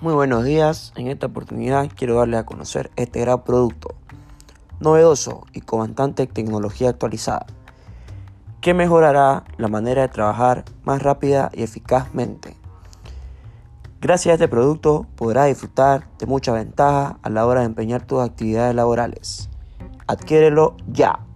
Muy buenos días, en esta oportunidad quiero darle a conocer este gran producto, novedoso y con bastante tecnología actualizada, que mejorará la manera de trabajar más rápida y eficazmente. Gracias a este producto podrás disfrutar de mucha ventaja a la hora de empeñar tus actividades laborales. Adquiérelo ya.